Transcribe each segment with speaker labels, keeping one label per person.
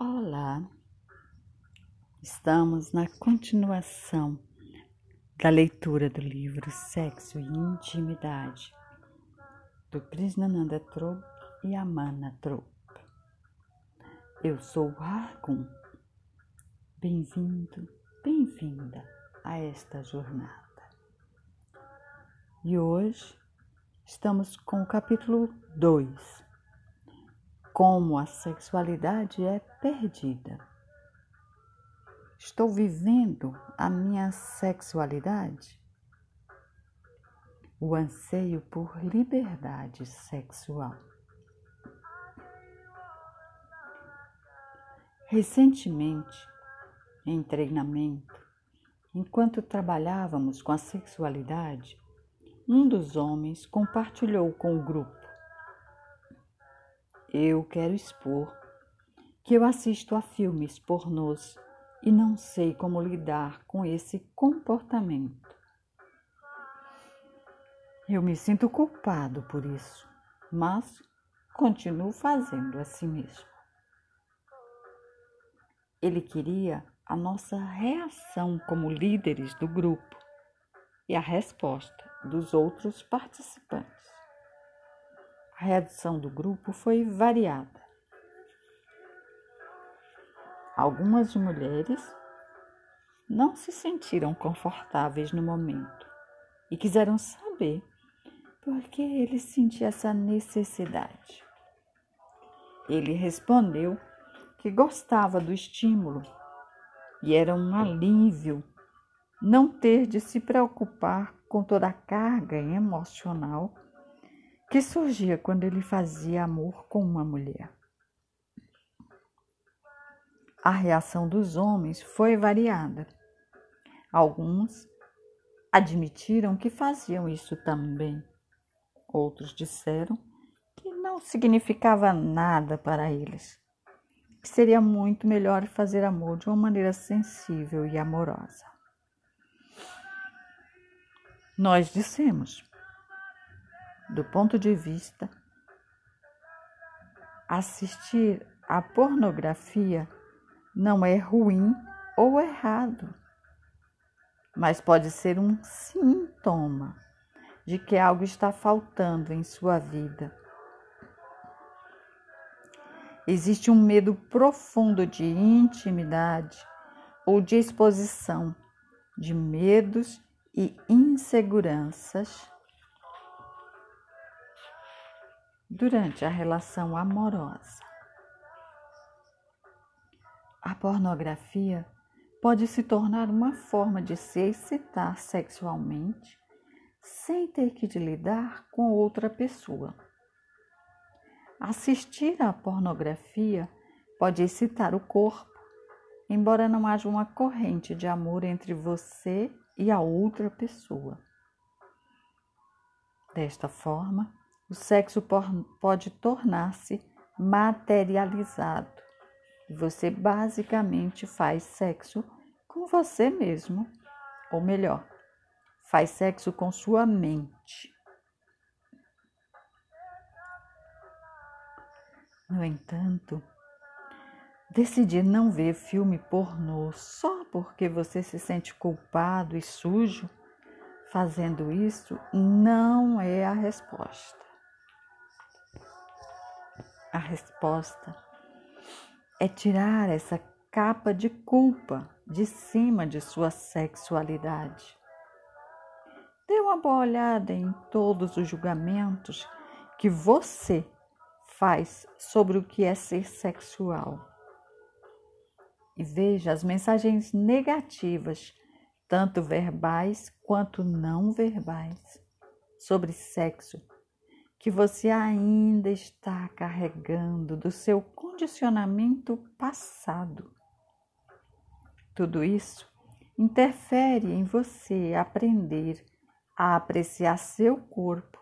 Speaker 1: Olá, estamos na continuação da leitura do livro Sexo e Intimidade do Krishnananda Trop e Amana Trop. Eu sou Argun. Bem-vindo, bem-vinda a esta jornada. E hoje estamos com o capítulo 2 como a sexualidade é perdida. Estou vivendo a minha sexualidade? O anseio por liberdade sexual. Recentemente, em treinamento, enquanto trabalhávamos com a sexualidade, um dos homens compartilhou com o grupo eu quero expor que eu assisto a filmes pornôs e não sei como lidar com esse comportamento. Eu me sinto culpado por isso, mas continuo fazendo assim mesmo. Ele queria a nossa reação como líderes do grupo e a resposta dos outros participantes. A reação do grupo foi variada. Algumas mulheres não se sentiram confortáveis no momento e quiseram saber por que ele sentia essa necessidade. Ele respondeu que gostava do estímulo e era um alívio não ter de se preocupar com toda a carga emocional que surgia quando ele fazia amor com uma mulher. A reação dos homens foi variada. Alguns admitiram que faziam isso também. Outros disseram que não significava nada para eles, que seria muito melhor fazer amor de uma maneira sensível e amorosa. Nós dissemos: do ponto de vista assistir à pornografia não é ruim ou errado, mas pode ser um sintoma de que algo está faltando em sua vida. Existe um medo profundo de intimidade ou de exposição, de medos e inseguranças durante a relação amorosa. A pornografia pode se tornar uma forma de se excitar sexualmente sem ter que lidar com outra pessoa. Assistir à pornografia pode excitar o corpo, embora não haja uma corrente de amor entre você e a outra pessoa. Desta forma, o sexo pode tornar-se materializado. E você basicamente faz sexo com você mesmo, ou melhor, faz sexo com sua mente. No entanto, decidir não ver filme pornô só porque você se sente culpado e sujo fazendo isso não é a resposta. A resposta é tirar essa capa de culpa de cima de sua sexualidade. Dê uma boa olhada em todos os julgamentos que você faz sobre o que é ser sexual. E veja as mensagens negativas, tanto verbais quanto não verbais, sobre sexo que você ainda está carregando do seu condicionamento passado. Tudo isso interfere em você aprender a apreciar seu corpo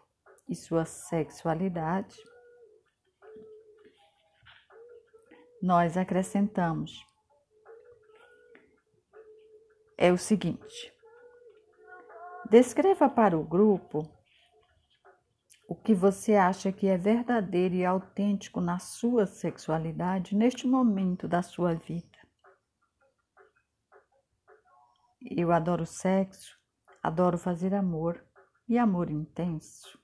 Speaker 1: e sua sexualidade. Nós acrescentamos: é o seguinte, descreva para o grupo o que você acha que é verdadeiro e autêntico na sua sexualidade neste momento da sua vida. Eu adoro sexo, adoro fazer amor e amor intenso.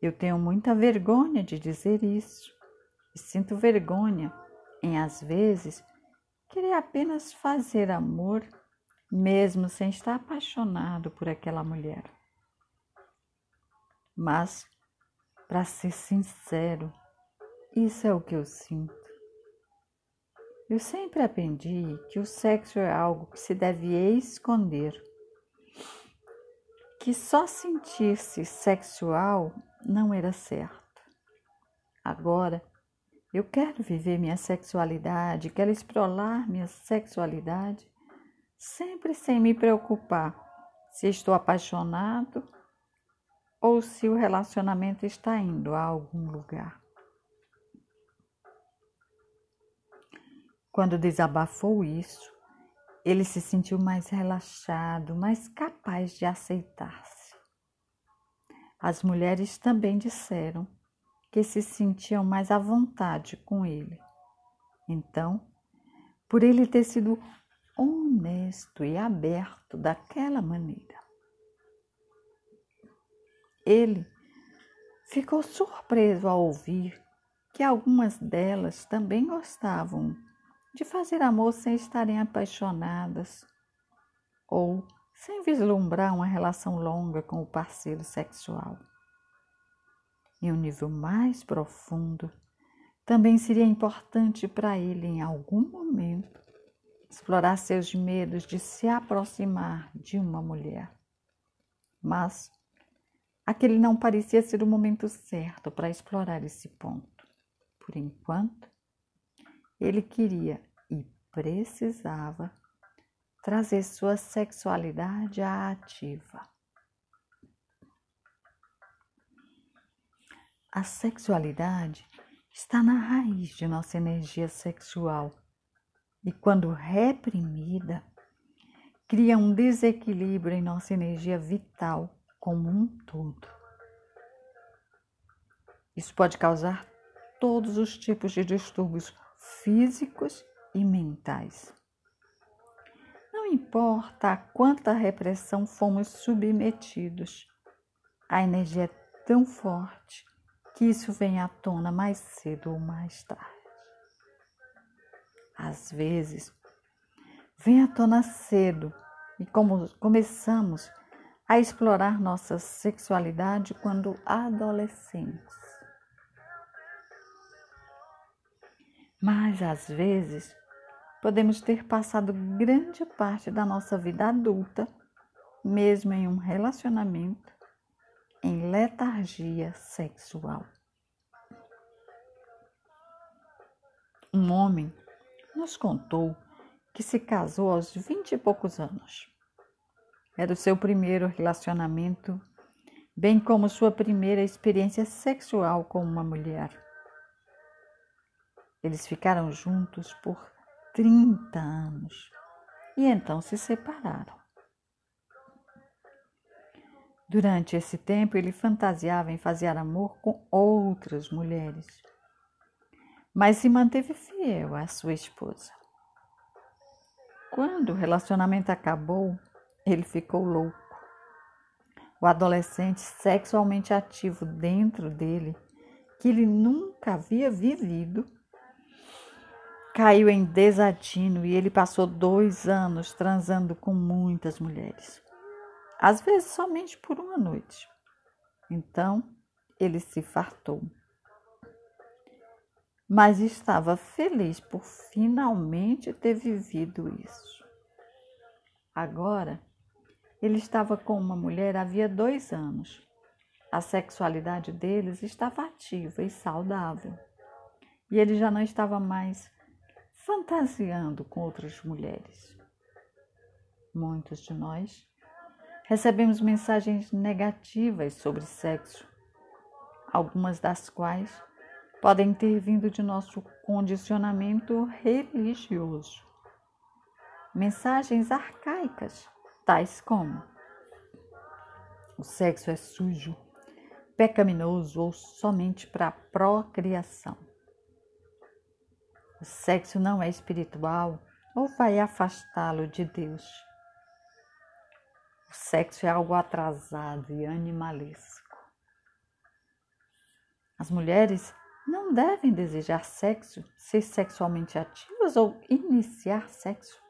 Speaker 1: Eu tenho muita vergonha de dizer isso e sinto vergonha em, às vezes, querer apenas fazer amor, mesmo sem estar apaixonado por aquela mulher. Mas, para ser sincero, isso é o que eu sinto. Eu sempre aprendi que o sexo é algo que se deve esconder, que só sentir-se sexual não era certo. Agora, eu quero viver minha sexualidade, quero explorar minha sexualidade, sempre sem me preocupar se estou apaixonado ou se o relacionamento está indo a algum lugar. Quando desabafou isso, ele se sentiu mais relaxado, mais capaz de aceitar-se. As mulheres também disseram que se sentiam mais à vontade com ele. Então, por ele ter sido honesto e aberto daquela maneira, ele ficou surpreso ao ouvir que algumas delas também gostavam de fazer amor sem estarem apaixonadas ou sem vislumbrar uma relação longa com o parceiro sexual. Em um nível mais profundo, também seria importante para ele, em algum momento, explorar seus medos de se aproximar de uma mulher. Mas Aquele não parecia ser o momento certo para explorar esse ponto. Por enquanto, ele queria e precisava trazer sua sexualidade à ativa. A sexualidade está na raiz de nossa energia sexual e, quando reprimida, cria um desequilíbrio em nossa energia vital como um todo. Isso pode causar todos os tipos de distúrbios físicos e mentais. Não importa a quanta repressão fomos submetidos, a energia é tão forte que isso vem à tona mais cedo ou mais tarde. Às vezes, vem à tona cedo e como começamos a explorar nossa sexualidade quando adolescentes. Mas às vezes podemos ter passado grande parte da nossa vida adulta, mesmo em um relacionamento, em letargia sexual. Um homem nos contou que se casou aos vinte e poucos anos. Era o seu primeiro relacionamento, bem como sua primeira experiência sexual com uma mulher. Eles ficaram juntos por 30 anos e então se separaram. Durante esse tempo, ele fantasiava em fazer amor com outras mulheres, mas se manteve fiel à sua esposa. Quando o relacionamento acabou, ele ficou louco. O adolescente sexualmente ativo dentro dele, que ele nunca havia vivido, caiu em desatino e ele passou dois anos transando com muitas mulheres, às vezes somente por uma noite. Então ele se fartou. Mas estava feliz por finalmente ter vivido isso. Agora ele estava com uma mulher havia dois anos. A sexualidade deles estava ativa e saudável. E ele já não estava mais fantasiando com outras mulheres. Muitos de nós recebemos mensagens negativas sobre sexo, algumas das quais podem ter vindo de nosso condicionamento religioso. Mensagens arcaicas tais como: o sexo é sujo, pecaminoso ou somente para procriação. O sexo não é espiritual ou vai afastá-lo de Deus. O sexo é algo atrasado e animalesco. As mulheres não devem desejar sexo, ser sexualmente ativas ou iniciar sexo.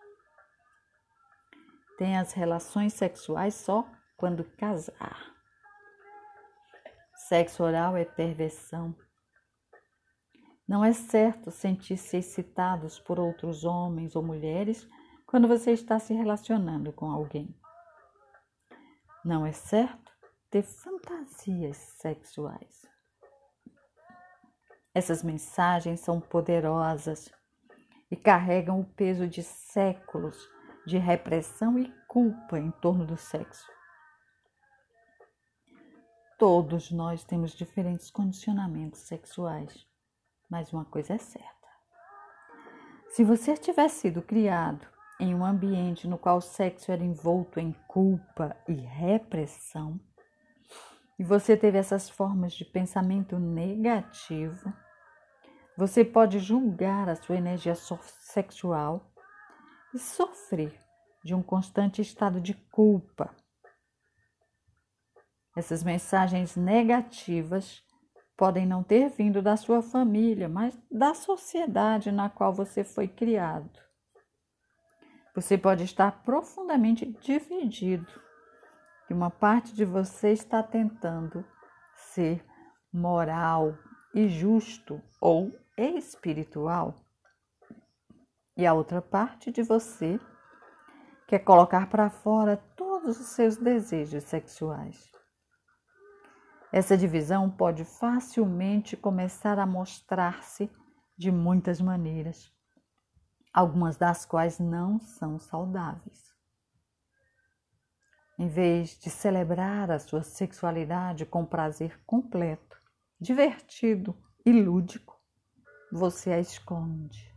Speaker 1: Tem as relações sexuais só quando casar. Sexo oral é perversão. Não é certo sentir-se excitados por outros homens ou mulheres quando você está se relacionando com alguém. Não é certo ter fantasias sexuais. Essas mensagens são poderosas e carregam o peso de séculos de repressão e culpa em torno do sexo. Todos nós temos diferentes condicionamentos sexuais, mas uma coisa é certa. Se você tiver sido criado em um ambiente no qual o sexo era envolto em culpa e repressão, e você teve essas formas de pensamento negativo, você pode julgar a sua energia sexual e sofrer de um constante estado de culpa essas mensagens negativas podem não ter vindo da sua família, mas da sociedade na qual você foi criado. Você pode estar profundamente dividido e uma parte de você está tentando ser moral e justo ou espiritual. E a outra parte de você quer colocar para fora todos os seus desejos sexuais. Essa divisão pode facilmente começar a mostrar-se de muitas maneiras, algumas das quais não são saudáveis. Em vez de celebrar a sua sexualidade com prazer completo, divertido e lúdico, você a esconde.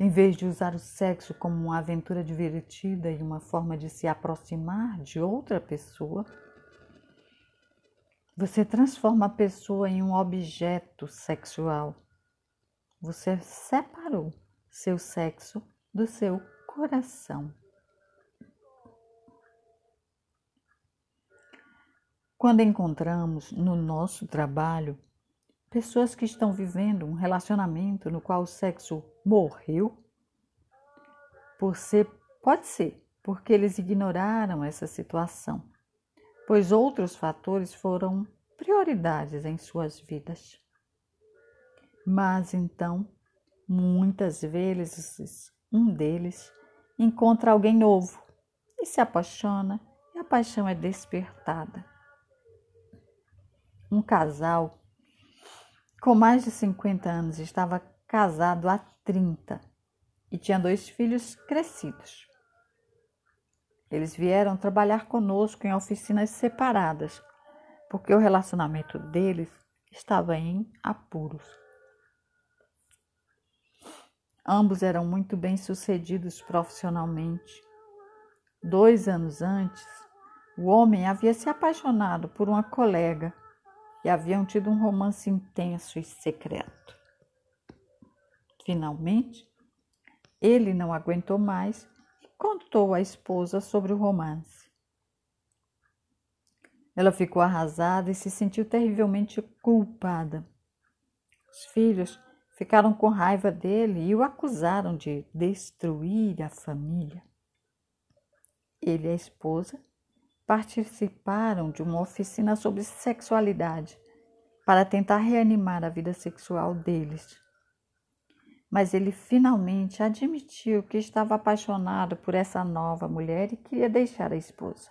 Speaker 1: Em vez de usar o sexo como uma aventura divertida e uma forma de se aproximar de outra pessoa, você transforma a pessoa em um objeto sexual. Você separou seu sexo do seu coração. Quando encontramos no nosso trabalho pessoas que estão vivendo um relacionamento no qual o sexo morreu, por ser, pode ser porque eles ignoraram essa situação pois outros fatores foram prioridades em suas vidas. Mas então, muitas vezes, um deles encontra alguém novo e se apaixona, e a paixão é despertada. Um casal com mais de 50 anos estava casado há 30 e tinha dois filhos crescidos. Eles vieram trabalhar conosco em oficinas separadas, porque o relacionamento deles estava em apuros. Ambos eram muito bem sucedidos profissionalmente. Dois anos antes, o homem havia se apaixonado por uma colega e haviam tido um romance intenso e secreto. Finalmente, ele não aguentou mais contou à esposa sobre o romance. Ela ficou arrasada e se sentiu terrivelmente culpada. Os filhos ficaram com raiva dele e o acusaram de destruir a família. Ele e a esposa participaram de uma oficina sobre sexualidade para tentar reanimar a vida sexual deles mas ele finalmente admitiu que estava apaixonado por essa nova mulher e queria deixar a esposa.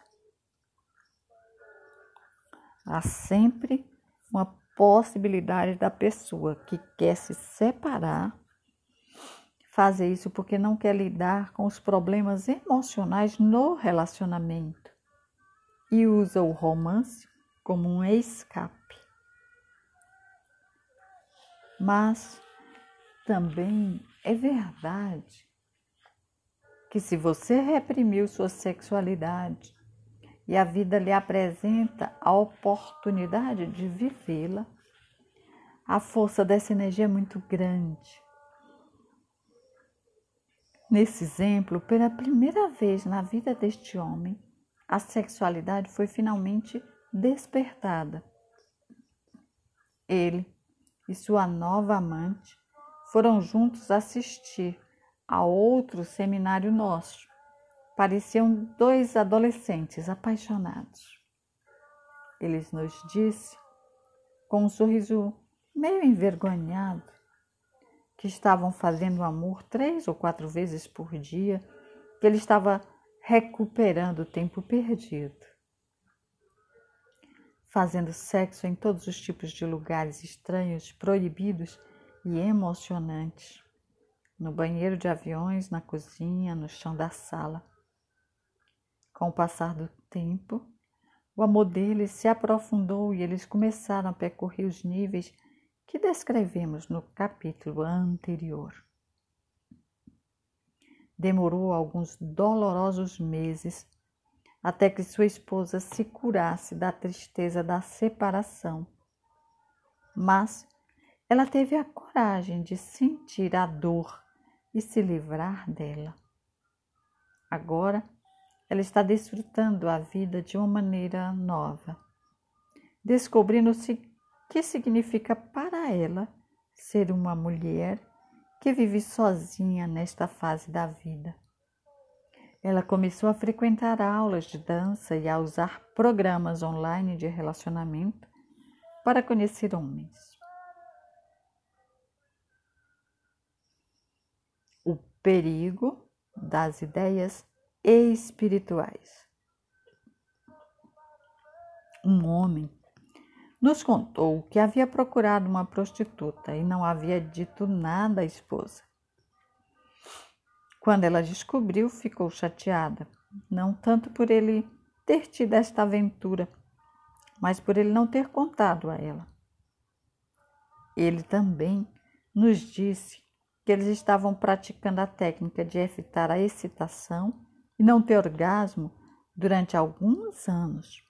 Speaker 1: Há sempre uma possibilidade da pessoa que quer se separar fazer isso porque não quer lidar com os problemas emocionais no relacionamento e usa o romance como um escape. Mas também é verdade que se você reprimiu sua sexualidade e a vida lhe apresenta a oportunidade de vivê-la, a força dessa energia é muito grande. Nesse exemplo, pela primeira vez na vida deste homem, a sexualidade foi finalmente despertada. Ele e sua nova amante foram juntos assistir a outro seminário nosso. Pareciam dois adolescentes apaixonados. Eles nos disse, com um sorriso meio envergonhado, que estavam fazendo amor três ou quatro vezes por dia, que ele estava recuperando o tempo perdido. Fazendo sexo em todos os tipos de lugares estranhos, proibidos e emocionantes. No banheiro de aviões, na cozinha, no chão da sala. Com o passar do tempo, o amor deles se aprofundou e eles começaram a percorrer os níveis que descrevemos no capítulo anterior. Demorou alguns dolorosos meses até que sua esposa se curasse da tristeza da separação. Mas ela teve a coragem de sentir a dor e se livrar dela. Agora, ela está desfrutando a vida de uma maneira nova, descobrindo-se que significa para ela ser uma mulher que vive sozinha nesta fase da vida. Ela começou a frequentar aulas de dança e a usar programas online de relacionamento para conhecer homens. O perigo das ideias espirituais. Um homem nos contou que havia procurado uma prostituta e não havia dito nada à esposa. Quando ela descobriu, ficou chateada, não tanto por ele ter tido esta aventura, mas por ele não ter contado a ela. Ele também nos disse que eles estavam praticando a técnica de evitar a excitação e não ter orgasmo durante alguns anos.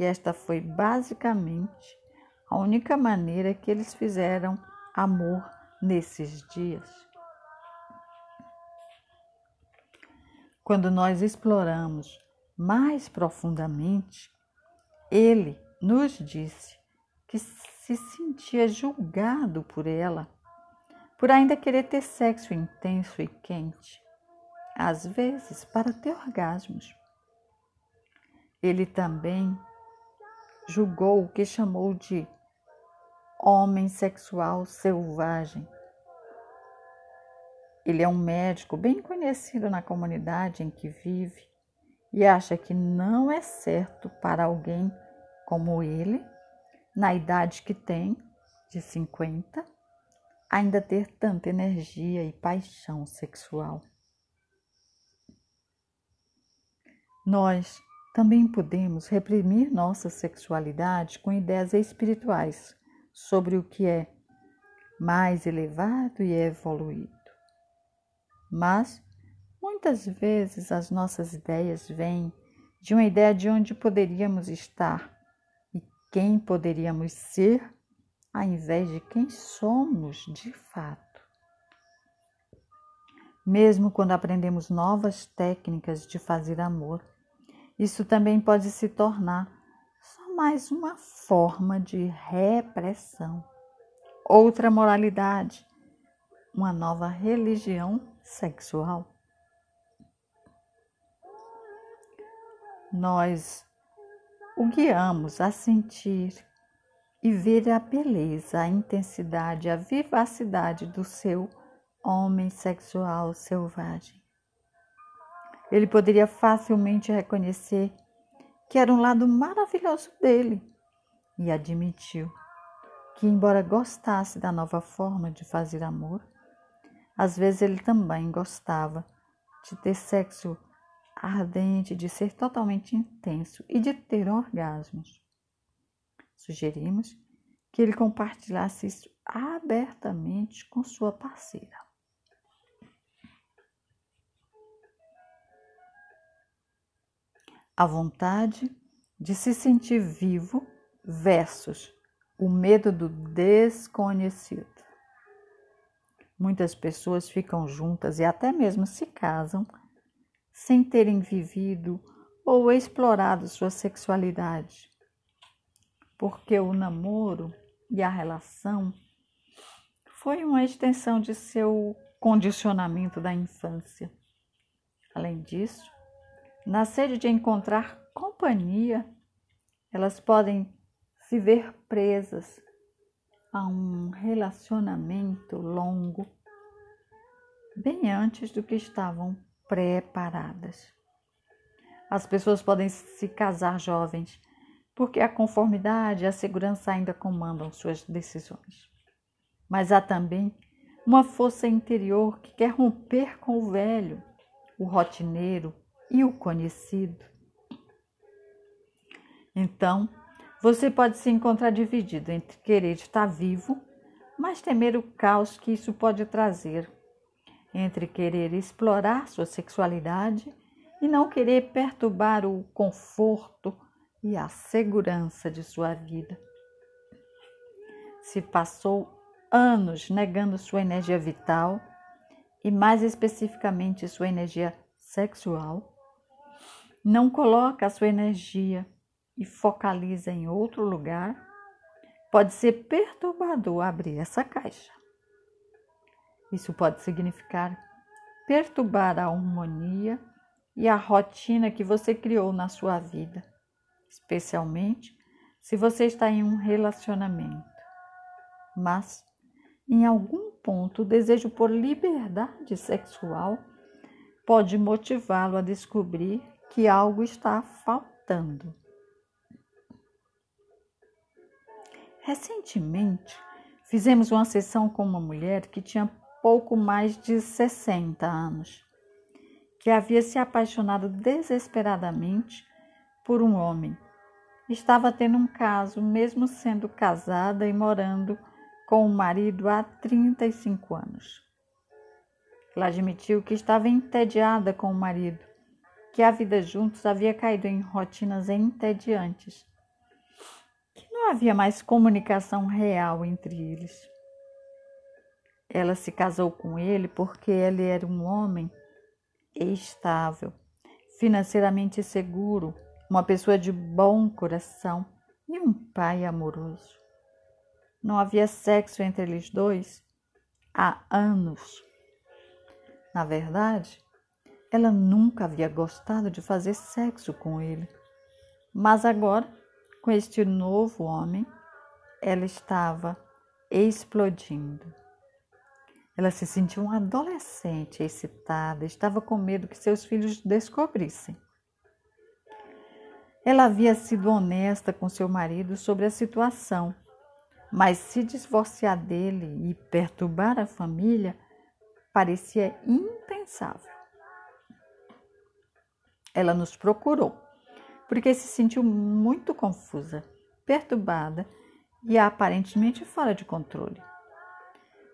Speaker 1: E esta foi basicamente a única maneira que eles fizeram amor nesses dias. Quando nós exploramos mais profundamente, ele nos disse que se sentia julgado por ela, por ainda querer ter sexo intenso e quente, às vezes para ter orgasmos. Ele também julgou o que chamou de homem sexual selvagem. Ele é um médico bem conhecido na comunidade em que vive e acha que não é certo para alguém como ele, na idade que tem, de 50, ainda ter tanta energia e paixão sexual. Nós também podemos reprimir nossa sexualidade com ideias espirituais sobre o que é mais elevado e evoluído. Mas muitas vezes as nossas ideias vêm de uma ideia de onde poderíamos estar e quem poderíamos ser, ao invés de quem somos de fato. Mesmo quando aprendemos novas técnicas de fazer amor, isso também pode se tornar só mais uma forma de repressão, outra moralidade, uma nova religião sexual. Nós o guiamos a sentir e ver a beleza, a intensidade, a vivacidade do seu homem sexual selvagem. Ele poderia facilmente reconhecer que era um lado maravilhoso dele e admitiu que, embora gostasse da nova forma de fazer amor, às vezes ele também gostava de ter sexo ardente, de ser totalmente intenso e de ter orgasmos. Sugerimos que ele compartilhasse isso abertamente com sua parceira. A vontade de se sentir vivo versus o medo do desconhecido. Muitas pessoas ficam juntas e até mesmo se casam sem terem vivido ou explorado sua sexualidade, porque o namoro e a relação foi uma extensão de seu condicionamento da infância. Além disso, na sede de encontrar companhia, elas podem se ver presas a um relacionamento longo, bem antes do que estavam preparadas. As pessoas podem se casar jovens, porque a conformidade e a segurança ainda comandam suas decisões. Mas há também uma força interior que quer romper com o velho, o rotineiro e o conhecido. Então, você pode se encontrar dividido entre querer estar vivo, mas temer o caos que isso pode trazer, entre querer explorar sua sexualidade e não querer perturbar o conforto e a segurança de sua vida. Se passou anos negando sua energia vital e, mais especificamente, sua energia sexual, não coloca a sua energia e focaliza em outro lugar, pode ser perturbador abrir essa caixa. Isso pode significar perturbar a harmonia e a rotina que você criou na sua vida, especialmente se você está em um relacionamento. Mas, em algum ponto, o desejo por liberdade sexual pode motivá-lo a descobrir que algo está faltando. Recentemente, fizemos uma sessão com uma mulher que tinha pouco mais de 60 anos, que havia se apaixonado desesperadamente por um homem. Estava tendo um caso, mesmo sendo casada e morando com o marido há 35 anos. Ela admitiu que estava entediada com o marido, que a vida juntos havia caído em rotinas entediantes não havia mais comunicação real entre eles. Ela se casou com ele porque ele era um homem estável, financeiramente seguro, uma pessoa de bom coração e um pai amoroso. Não havia sexo entre eles dois há anos. Na verdade, ela nunca havia gostado de fazer sexo com ele. Mas agora com este novo homem, ela estava explodindo. Ela se sentiu uma adolescente excitada, estava com medo que seus filhos descobrissem. Ela havia sido honesta com seu marido sobre a situação, mas se divorciar dele e perturbar a família parecia impensável. Ela nos procurou porque se sentiu muito confusa, perturbada e aparentemente fora de controle.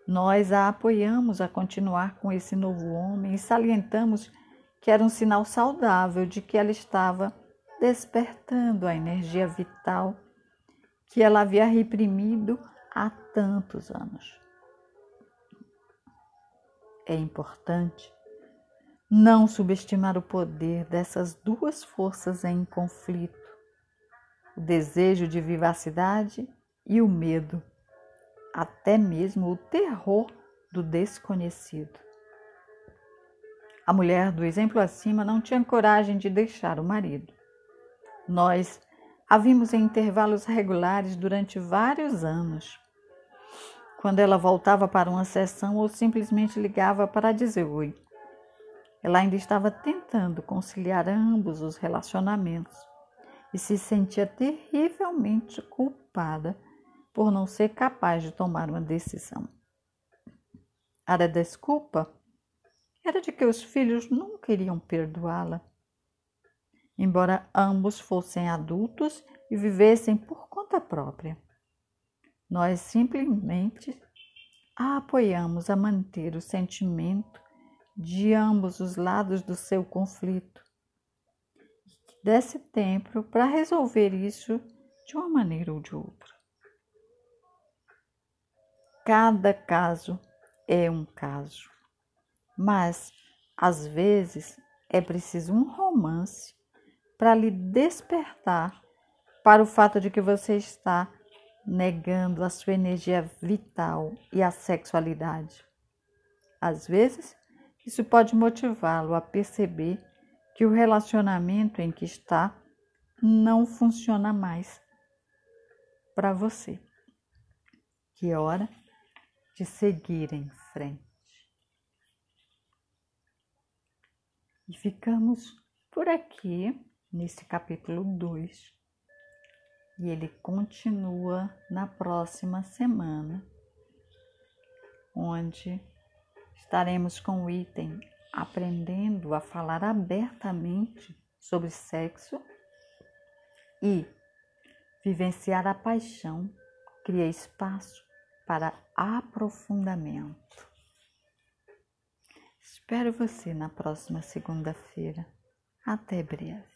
Speaker 1: Nós a apoiamos a continuar com esse novo homem e salientamos que era um sinal saudável de que ela estava despertando a energia vital que ela havia reprimido há tantos anos. É importante não subestimar o poder dessas duas forças em conflito, o desejo de vivacidade e o medo, até mesmo o terror do desconhecido. A mulher do exemplo acima não tinha coragem de deixar o marido. Nós a vimos em intervalos regulares durante vários anos. Quando ela voltava para uma sessão ou simplesmente ligava para dizer oi. Ela ainda estava tentando conciliar ambos os relacionamentos e se sentia terrivelmente culpada por não ser capaz de tomar uma decisão. A desculpa era de que os filhos nunca iriam perdoá-la. Embora ambos fossem adultos e vivessem por conta própria, nós simplesmente a apoiamos a manter o sentimento de ambos os lados do seu conflito. desse tempo para resolver isso de uma maneira ou de outra. Cada caso é um caso, mas às vezes é preciso um romance para lhe despertar para o fato de que você está negando a sua energia vital e a sexualidade. Às vezes, isso pode motivá-lo a perceber que o relacionamento em que está não funciona mais para você. Que hora de seguir em frente. E ficamos por aqui nesse capítulo 2 e ele continua na próxima semana, onde estaremos com o item aprendendo a falar abertamente sobre sexo e vivenciar a paixão cria espaço para aprofundamento. Espero você na próxima segunda-feira. Até breve.